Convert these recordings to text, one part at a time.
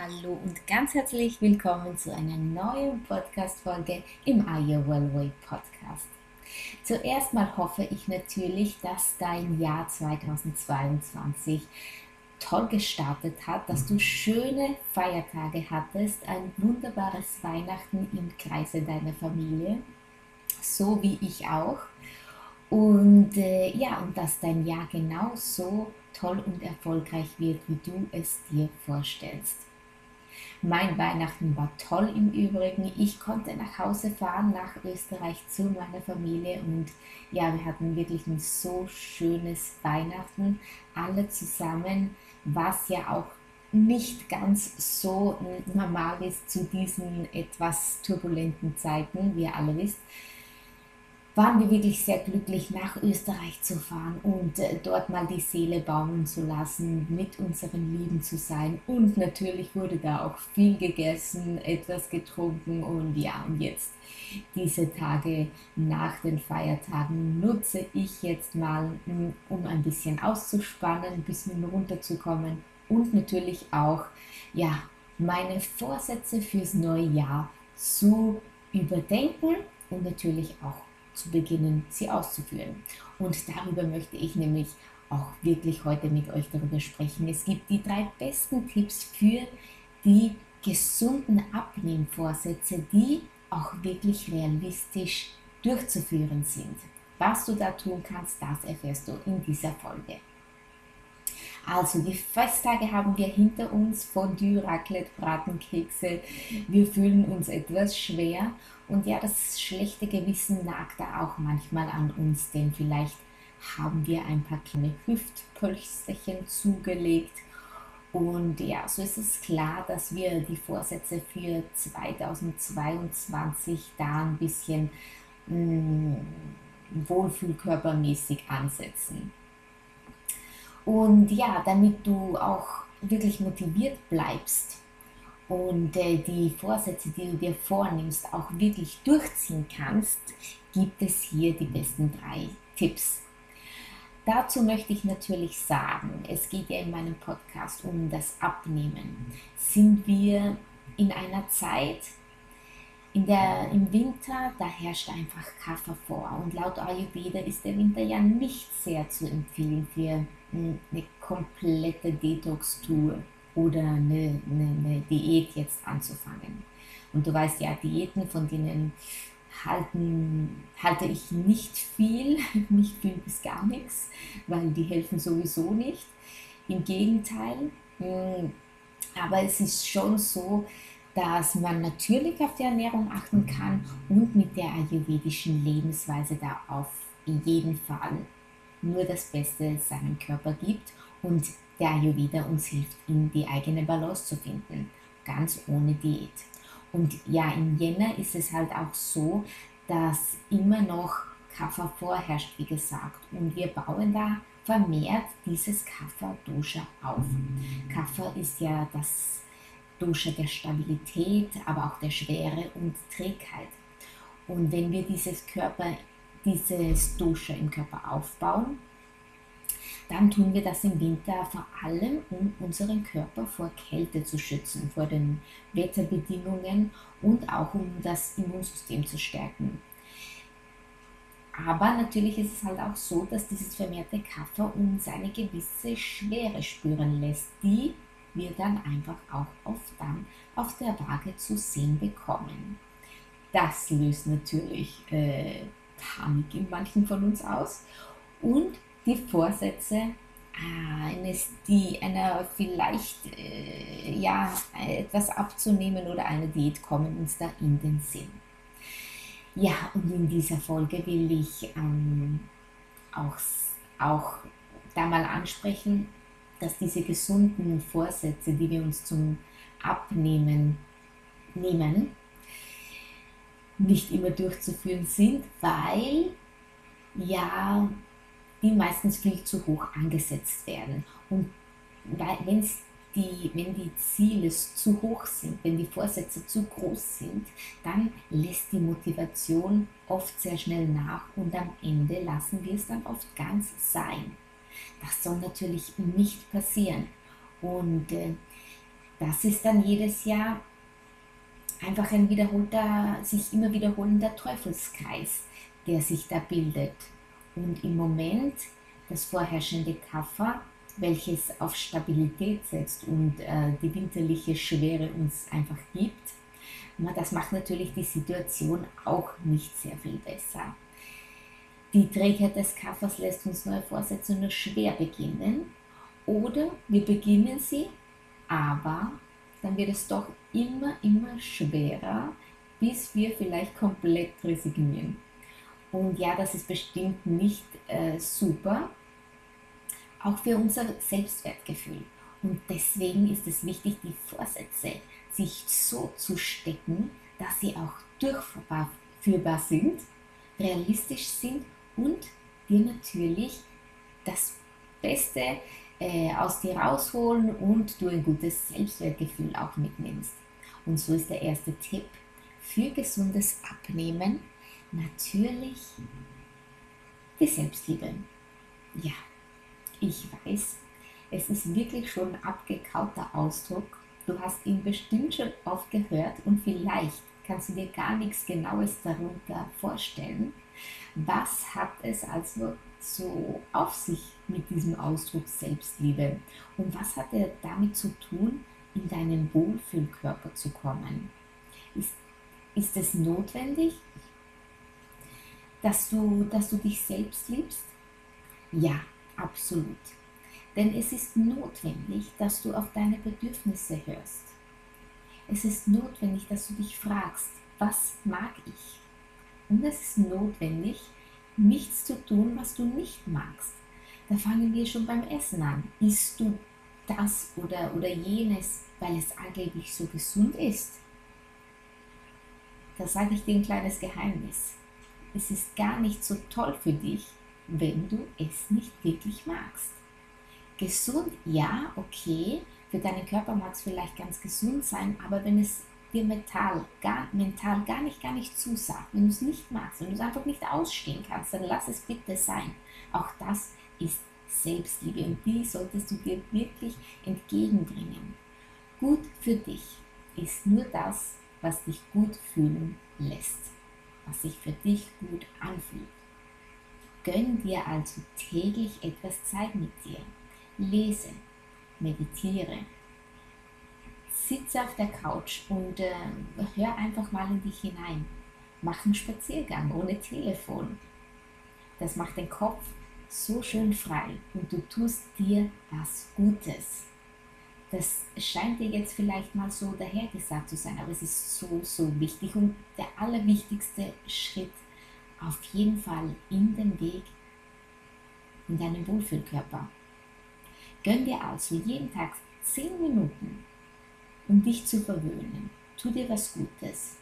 Hallo und ganz herzlich willkommen zu einer neuen Podcast-Folge im Are You Well Way Podcast. Zuerst mal hoffe ich natürlich, dass dein Jahr 2022 toll gestartet hat, dass du schöne Feiertage hattest, ein wunderbares Weihnachten im Kreise deiner Familie, so wie ich auch. Und äh, ja, und dass dein Jahr genauso toll und erfolgreich wird, wie du es dir vorstellst. Mein Weihnachten war toll im Übrigen. Ich konnte nach Hause fahren, nach Österreich zu meiner Familie und ja, wir hatten wirklich ein so schönes Weihnachten, alle zusammen, was ja auch nicht ganz so normal ist zu diesen etwas turbulenten Zeiten, wie ihr alle wisst waren wir wirklich sehr glücklich, nach Österreich zu fahren und äh, dort mal die Seele baumeln zu lassen, mit unseren Lieben zu sein. Und natürlich wurde da auch viel gegessen, etwas getrunken und ja, und jetzt diese Tage nach den Feiertagen nutze ich jetzt mal, mm, um ein bisschen auszuspannen, ein bisschen runterzukommen und natürlich auch, ja, meine Vorsätze fürs neue Jahr zu überdenken und natürlich auch zu beginnen, sie auszuführen. Und darüber möchte ich nämlich auch wirklich heute mit euch darüber sprechen. Es gibt die drei besten Tipps für die gesunden Abnehmvorsätze, die auch wirklich realistisch durchzuführen sind. Was du da tun kannst, das erfährst du in dieser Folge. Also die Festtage haben wir hinter uns, Fondue, Raclette, Bratenkekse. Wir fühlen uns etwas schwer und ja, das schlechte Gewissen nagt da auch manchmal an uns, denn vielleicht haben wir ein paar kleine Hüftpölsterchen zugelegt. Und ja, so ist es klar, dass wir die Vorsätze für 2022 da ein bisschen mh, mm, wohlfühlkörpermäßig ansetzen. Und ja, damit du auch wirklich motiviert bleibst, und äh, die Vorsätze, die du dir vornimmst, auch wirklich durchziehen kannst, gibt es hier die besten drei Tipps. Dazu möchte ich natürlich sagen, es geht ja in meinem Podcast um das Abnehmen. Sind wir in einer Zeit, in der, Im Winter, da herrscht einfach Kaffer vor. Und laut Ayurveda ist der Winter ja nicht sehr zu empfehlen für eine komplette Detox-Tour oder eine, eine, eine Diät jetzt anzufangen. Und du weißt ja, Diäten, von denen halten, halte ich nicht viel, nicht viel bis gar nichts, weil die helfen sowieso nicht. Im Gegenteil, hm, aber es ist schon so, dass man natürlich auf die Ernährung achten kann und mit der ayurvedischen Lebensweise da auf jeden Fall nur das Beste seinem Körper gibt und der Ayurveda uns hilft, in die eigene Balance zu finden, ganz ohne Diät. Und ja, im Jänner ist es halt auch so, dass immer noch Kapha vorherrscht, wie gesagt, und wir bauen da vermehrt dieses Kapha-Dosha auf. Kapha ist ja das Dosha der Stabilität, aber auch der Schwere und Trägheit. Und wenn wir dieses Körper, dieses Dosha im Körper aufbauen, dann tun wir das im Winter vor allem, um unseren Körper vor Kälte zu schützen, vor den Wetterbedingungen und auch um das Immunsystem zu stärken. Aber natürlich ist es halt auch so, dass dieses vermehrte Kaffer uns eine gewisse Schwere spüren lässt, die wir dann einfach auch oft dann auf der Waage zu sehen bekommen. Das löst natürlich äh, Panik in manchen von uns aus und die Vorsätze eines, die einer vielleicht äh, ja, etwas abzunehmen oder eine Diät kommen uns da in den Sinn. Ja, und in dieser Folge will ich ähm, auch, auch da mal ansprechen, dass diese gesunden Vorsätze, die wir uns zum Abnehmen nehmen, nicht immer durchzuführen sind, weil ja die meistens viel zu hoch angesetzt werden. Und wenn's die, wenn die Ziele zu hoch sind, wenn die Vorsätze zu groß sind, dann lässt die Motivation oft sehr schnell nach und am Ende lassen wir es dann oft ganz sein. Das soll natürlich nicht passieren. Und äh, das ist dann jedes Jahr einfach ein wiederholter, sich immer wiederholender Teufelskreis, der sich da bildet. Und im Moment das vorherrschende Kaffer, welches auf Stabilität setzt und äh, die winterliche Schwere uns einfach gibt, das macht natürlich die Situation auch nicht sehr viel besser. Die Trägheit des Kaffers lässt uns neue Vorsätze nur schwer beginnen. Oder wir beginnen sie, aber dann wird es doch immer, immer schwerer, bis wir vielleicht komplett resignieren. Und ja, das ist bestimmt nicht äh, super, auch für unser Selbstwertgefühl. Und deswegen ist es wichtig, die Vorsätze sich so zu stecken, dass sie auch durchführbar sind, realistisch sind und dir natürlich das Beste äh, aus dir rausholen und du ein gutes Selbstwertgefühl auch mitnimmst. Und so ist der erste Tipp für gesundes Abnehmen natürlich die Selbstliebe. Ja, ich weiß, es ist wirklich schon ein abgekauter Ausdruck. Du hast ihn bestimmt schon oft gehört und vielleicht kannst du dir gar nichts Genaues darunter vorstellen. Was hat es also so auf sich mit diesem Ausdruck Selbstliebe? Und was hat er damit zu tun, in deinen Wohlfühlkörper zu kommen? Ist, ist es notwendig, dass du, dass du dich selbst liebst? Ja, absolut. Denn es ist notwendig, dass du auf deine Bedürfnisse hörst. Es ist notwendig, dass du dich fragst, was mag ich? Und es ist notwendig, nichts zu tun, was du nicht magst. Da fangen wir schon beim Essen an. Isst du das oder, oder jenes, weil es angeblich so gesund ist? Da sage ich dir ein kleines Geheimnis. Es ist gar nicht so toll für dich, wenn du es nicht wirklich magst. Gesund, ja, okay, für deinen Körper mag es vielleicht ganz gesund sein, aber wenn es dir mental gar, mental gar nicht, gar nicht zusagt, wenn du es nicht magst, wenn du es einfach nicht ausstehen kannst, dann lass es bitte sein. Auch das ist Selbstliebe und die solltest du dir wirklich entgegenbringen. Gut für dich ist nur das, was dich gut fühlen lässt, was sich für dich gut anfühlt. Gönn dir also täglich etwas Zeit mit dir. Lese, meditiere, sitze auf der Couch und äh, hör einfach mal in dich hinein. Mach einen Spaziergang ohne Telefon. Das macht den Kopf so schön frei und du tust dir was Gutes. Das scheint dir jetzt vielleicht mal so dahergesagt zu sein, aber es ist so, so wichtig und der allerwichtigste Schritt auf jeden Fall in den Weg in deinen Wohlfühlkörper. Gönn dir also jeden Tag 10 Minuten um dich zu verwöhnen. Tu dir was Gutes.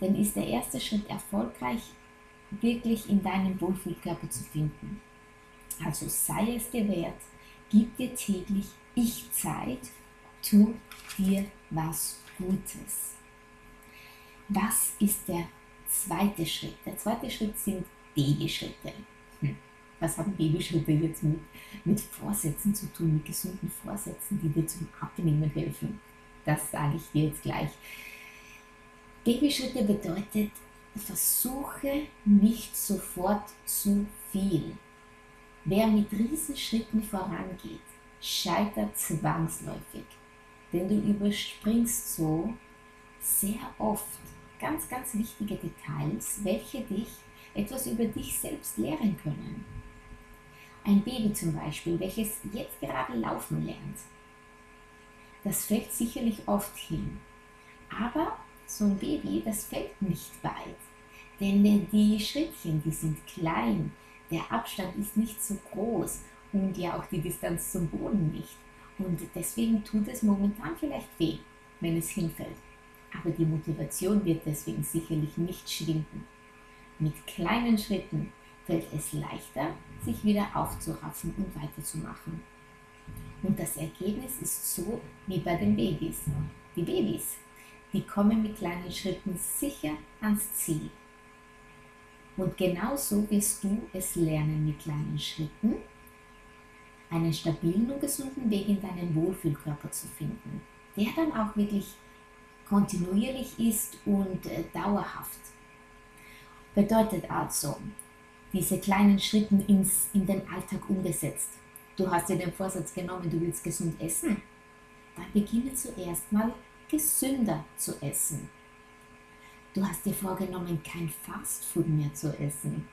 Denn ist der erste Schritt erfolgreich, wirklich in deinem Wohlfühlkörper zu finden. Also sei es dir wert, gib dir täglich Ich Zeit, tu dir was Gutes. Was ist der zweite Schritt? Der zweite Schritt sind Babyschritte. Hm. Was haben Babyschritte jetzt mit, mit Vorsätzen zu tun, mit gesunden Vorsätzen, die dir zum Abnehmen helfen? Das sage ich dir jetzt gleich. Babyschritte bedeutet, versuche nicht sofort zu viel. Wer mit Riesenschritten vorangeht, scheitert zwangsläufig. Denn du überspringst so sehr oft ganz, ganz wichtige Details, welche dich etwas über dich selbst lehren können. Ein Baby zum Beispiel, welches jetzt gerade laufen lernt, das fällt sicherlich oft hin. Aber so ein Baby, das fällt nicht weit. Denn die Schrittchen, die sind klein, der Abstand ist nicht so groß und ja auch die Distanz zum Boden nicht. Und deswegen tut es momentan vielleicht weh, wenn es hinfällt. aber die Motivation wird deswegen sicherlich nicht schwinden. Mit kleinen Schritten fällt es leichter, sich wieder aufzuraffen und weiterzumachen. Und das Ergebnis ist so wie bei den Babys. Die Babys, die kommen mit kleinen Schritten sicher ans Ziel. Und genauso wirst du es lernen mit kleinen Schritten, einen stabilen und gesunden Weg in deinen Wohlfühlkörper zu finden, der dann auch wirklich kontinuierlich ist und äh, dauerhaft. Bedeutet also, diese kleinen Schritte ins, in den Alltag umgesetzt. Du hast dir den Vorsatz genommen, du willst gesund essen. Dann beginne zuerst mal gesünder zu essen. Du hast dir vorgenommen, kein Fastfood mehr zu essen.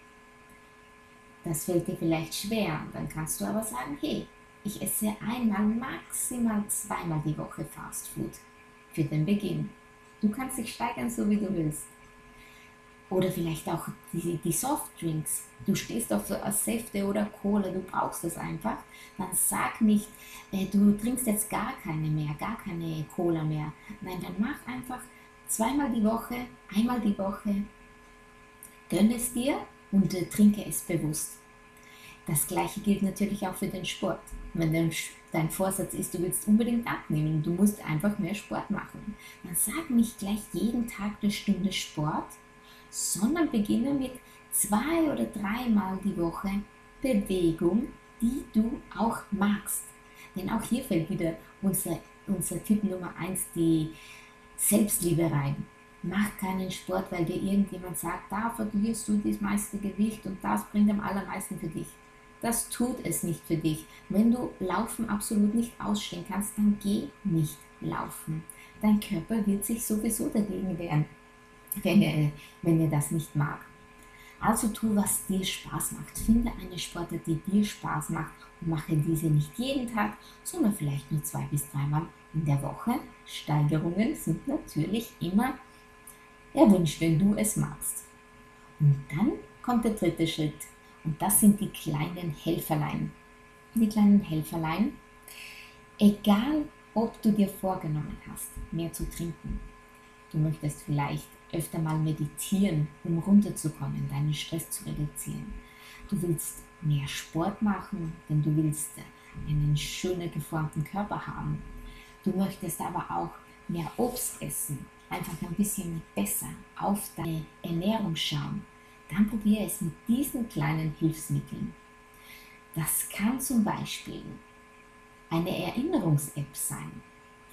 Das fällt dir vielleicht schwer. Dann kannst du aber sagen, hey, ich esse einmal, maximal zweimal die Woche Fastfood für den Beginn. Du kannst dich steigern, so wie du willst. Oder vielleicht auch die, die Softdrinks. Du stehst auf Säfte oder Cola, du brauchst es einfach. Dann sag nicht, äh, du trinkst jetzt gar keine mehr, gar keine Cola mehr. Nein, dann mach einfach zweimal die Woche, einmal die Woche, gönn es dir und äh, trinke es bewusst. Das gleiche gilt natürlich auch für den Sport. Wenn dein, dein Vorsatz ist, du willst unbedingt abnehmen, du musst einfach mehr Sport machen, dann sag nicht gleich jeden Tag eine Stunde Sport, sondern beginne mit zwei oder dreimal die Woche Bewegung, die du auch magst. Denn auch hier fällt wieder unser, unser Tipp Nummer eins die Selbstliebe rein. Mach keinen Sport, weil dir irgendjemand sagt, da verlierst du das meiste Gewicht und das bringt am allermeisten für dich. Das tut es nicht für dich. Wenn du Laufen absolut nicht ausstehen kannst, dann geh nicht laufen. Dein Körper wird sich sowieso dagegen wehren, wenn er, wenn er das nicht mag. Also tu, was dir Spaß macht. Finde eine Sportart, die dir Spaß macht und mache diese nicht jeden Tag, sondern vielleicht nur zwei bis dreimal in der Woche. Steigerungen sind natürlich immer erwünscht, wenn du es magst. Und dann kommt der dritte Schritt. Und das sind die kleinen Helferlein. Die kleinen Helferlein, egal ob du dir vorgenommen hast, mehr zu trinken. Du möchtest vielleicht öfter mal meditieren, um runterzukommen, deinen Stress zu reduzieren. Du willst mehr Sport machen, denn du willst einen schöner geformten Körper haben. Du möchtest aber auch mehr Obst essen, einfach ein bisschen besser auf deine Ernährung schauen. Dann probiere es mit diesen kleinen Hilfsmitteln. Das kann zum Beispiel eine Erinnerungs-App sein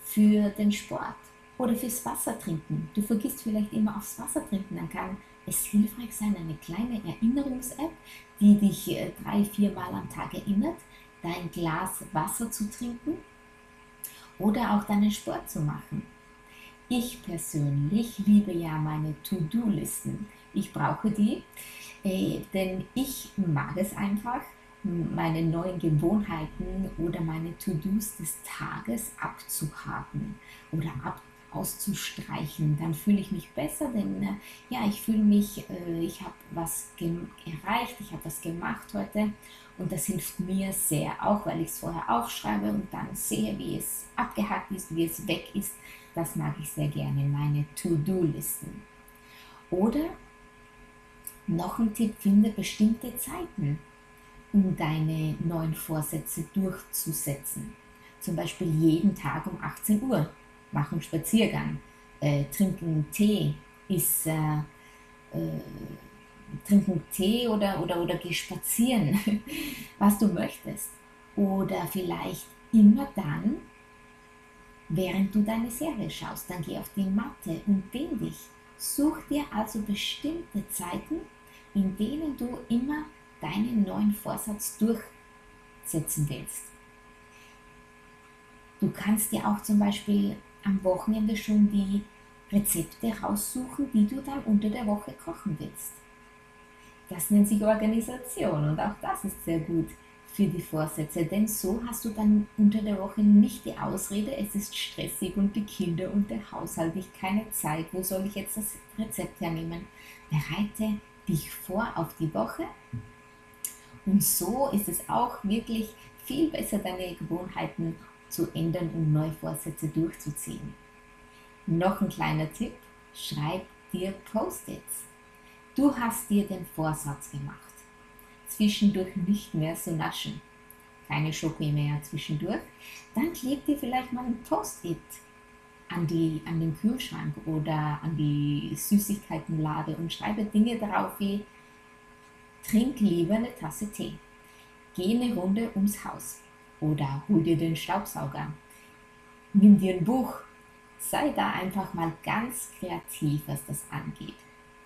für den Sport oder fürs Wasser trinken. Du vergisst vielleicht immer aufs Wasser trinken, dann kann es hilfreich sein, eine kleine Erinnerungs-App, die dich äh, drei, vier Mal am Tag erinnert, dein Glas Wasser zu trinken oder auch deinen Sport zu machen. Ich persönlich liebe ja meine To-Do-Listen. Ich brauche die, äh, denn ich mag es einfach, meine neuen Gewohnheiten oder meine To-Dos des Tages abzuhaken oder ab, auszustreichen. Dann fühle ich mich besser, denn äh, ja, ich fühle mich, äh, ich habe was erreicht, ich habe was gemacht heute und das hilft mir sehr, auch weil ich es vorher aufschreibe und dann sehe, wie es abgehakt ist, wie es weg ist. Das mag ich sehr gerne, meine To-Do-Listen. Oder noch ein Tipp, finde bestimmte Zeiten, um deine neuen Vorsätze durchzusetzen. Zum Beispiel jeden Tag um 18 Uhr machen Spaziergang, äh, trinken Tee, ist, äh, äh, trinken Tee oder, oder, oder geh spazieren, was du möchtest. Oder vielleicht immer dann, während du deine Serie schaust, dann geh auf die Matte und dehn dich. Such dir also bestimmte Zeiten, in denen du immer deinen neuen Vorsatz durchsetzen willst. Du kannst dir auch zum Beispiel am Wochenende schon die Rezepte raussuchen, die du dann unter der Woche kochen willst. Das nennt sich Organisation und auch das ist sehr gut für die Vorsätze, denn so hast du dann unter der Woche nicht die Ausrede, es ist stressig und die Kinder und der Haushalt, ich keine Zeit, wo soll ich jetzt das Rezept hernehmen? Bereite dich vor auf die Woche und so ist es auch wirklich viel besser, deine Gewohnheiten zu ändern und neue Vorsätze durchzuziehen. Noch ein kleiner Tipp, schreib dir Post-its. Du hast dir den Vorsatz gemacht, zwischendurch nicht mehr so naschen. Keine Schoki mehr zwischendurch. Dann kleb dir vielleicht mal ein Post-it an, an den Kühlschrank oder an die Süßigkeitenlade und schreibe Dinge darauf wie trink lieber eine Tasse Tee, geh eine Runde ums Haus oder hol dir den Staubsauger, nimm dir ein Buch, sei da einfach mal ganz kreativ, was das angeht,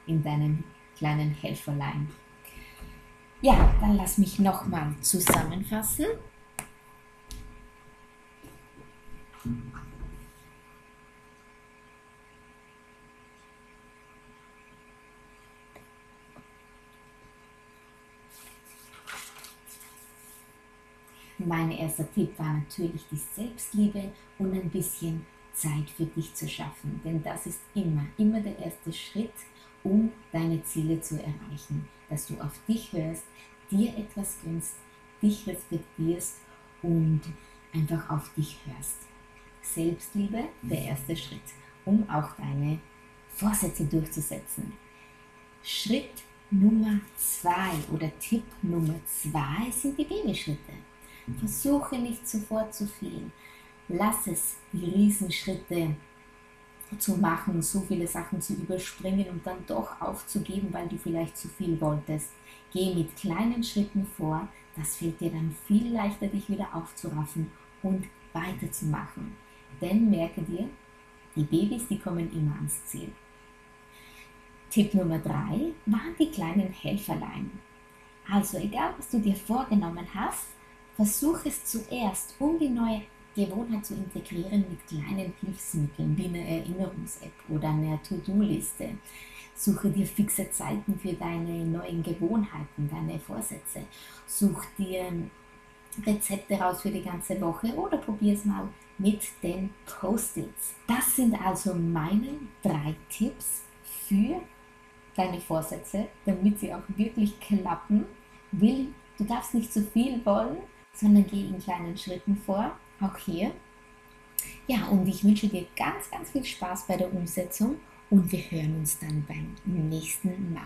in deinem kleinen Helferlein. Ja, dann lass mich nochmal zusammenfassen. Mein erster Tipp war natürlich die Selbstliebe und ein bisschen Zeit für dich zu schaffen. Denn das ist immer, immer der erste Schritt, um deine Ziele zu erreichen. Dass du auf dich hörst, dir etwas gönnst, dich respektierst und einfach auf dich hörst. Selbstliebe, der erste Schritt, um auch deine Vorsätze durchzusetzen. Schritt Nummer zwei oder Tipp Nummer zwei sind die Babyschritte. Versuche nicht sofort zu viel. Lass es, die Riesenschritte zu machen, so viele Sachen zu überspringen und dann doch aufzugeben, weil du vielleicht zu viel wolltest. Geh mit kleinen Schritten vor, das fällt dir dann viel leichter, dich wieder aufzuraffen und weiterzumachen. Denn merke dir, die Babys, die kommen immer ans Ziel. Tipp Nummer drei waren die kleinen Helferlein. Also egal, was du dir vorgenommen hast, versuch es zuerst, um die neue Gewohnheit zu integrieren mit kleinen Hilfsmitteln wie eine Erinnerungs-App oder eine To-Do-Liste. Suche dir fixe Zeiten für deine neuen Gewohnheiten, deine Vorsätze. Such dir Rezepte raus für die ganze Woche oder probier es mal mit den Post-its. Das sind also meine drei Tipps für deine Vorsätze, damit sie auch wirklich klappen. Will, du darfst nicht zu viel wollen, sondern geh in kleinen Schritten vor auch hier. Ja, und ich wünsche dir ganz, ganz viel Spaß bei der Umsetzung und wir hören uns dann beim nächsten Mal.